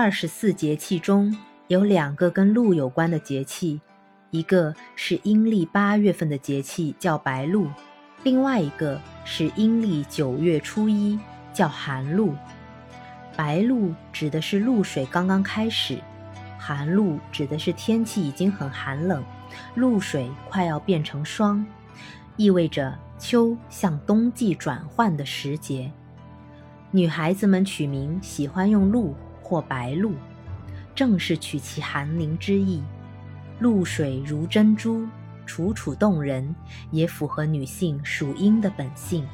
二十四节气中有两个跟鹿有关的节气，一个是阴历八月份的节气叫白露，另外一个是阴历九月初一叫寒露。白露指的是露水刚刚开始，寒露指的是天气已经很寒冷，露水快要变成霜，意味着秋向冬季转换的时节。女孩子们取名喜欢用露。或白露，正是取其寒凝之意。露水如珍珠，楚楚动人，也符合女性属阴的本性。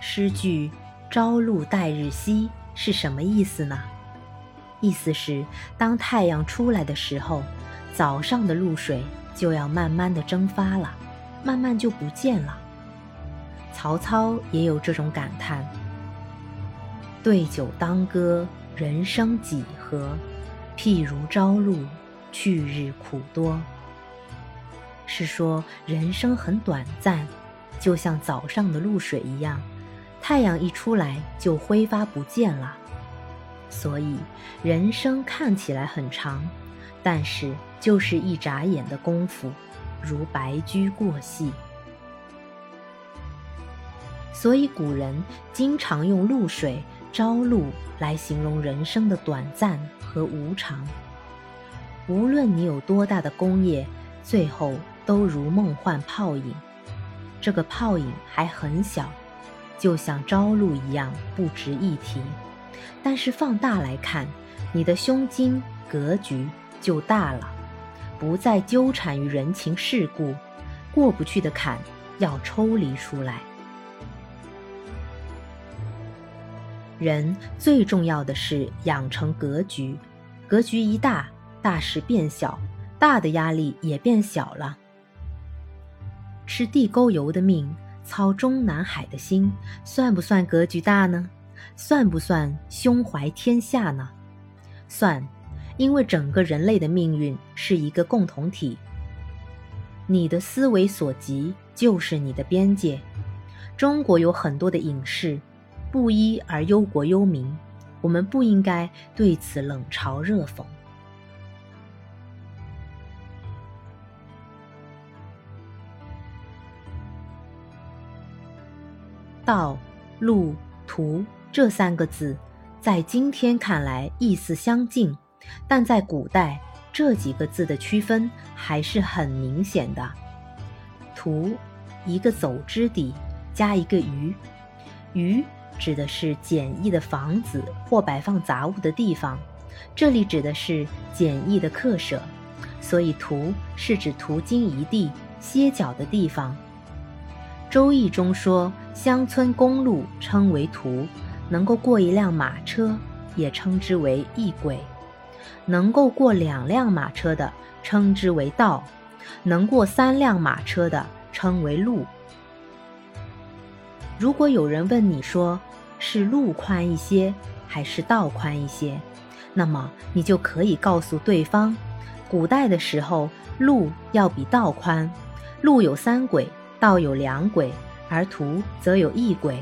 诗句“朝露待日晞”是什么意思呢？意思是，当太阳出来的时候，早上的露水就要慢慢的蒸发了，慢慢就不见了。曹操也有这种感叹：“对酒当歌，人生几何？譬如朝露，去日苦多。”是说人生很短暂，就像早上的露水一样，太阳一出来就挥发不见了。所以人生看起来很长，但是就是一眨眼的功夫，如白驹过隙。所以古人经常用露水、朝露来形容人生的短暂和无常。无论你有多大的功业，最后都如梦幻泡影。这个泡影还很小，就像朝露一样不值一提。但是放大来看，你的胸襟格局就大了，不再纠缠于人情世故，过不去的坎要抽离出来。人最重要的是养成格局，格局一大，大事变小，大的压力也变小了。吃地沟油的命，操中南海的心，算不算格局大呢？算不算胸怀天下呢？算，因为整个人类的命运是一个共同体。你的思维所及就是你的边界。中国有很多的影视。布衣而忧国忧民，我们不应该对此冷嘲热讽。道、路、途这三个字，在今天看来意思相近，但在古代这几个字的区分还是很明显的。途，一个走之底，加一个余，余。指的是简易的房子或摆放杂物的地方，这里指的是简易的客舍，所以途是指途经一地歇脚的地方。《周易》中说，乡村公路称为途，能够过一辆马车也称之为驿轨，能够过两辆马车的称之为道，能过三辆马车的称为路。如果有人问你说，是路宽一些还是道宽一些？那么你就可以告诉对方，古代的时候路要比道宽，路有三轨，道有两轨，而途则有一轨。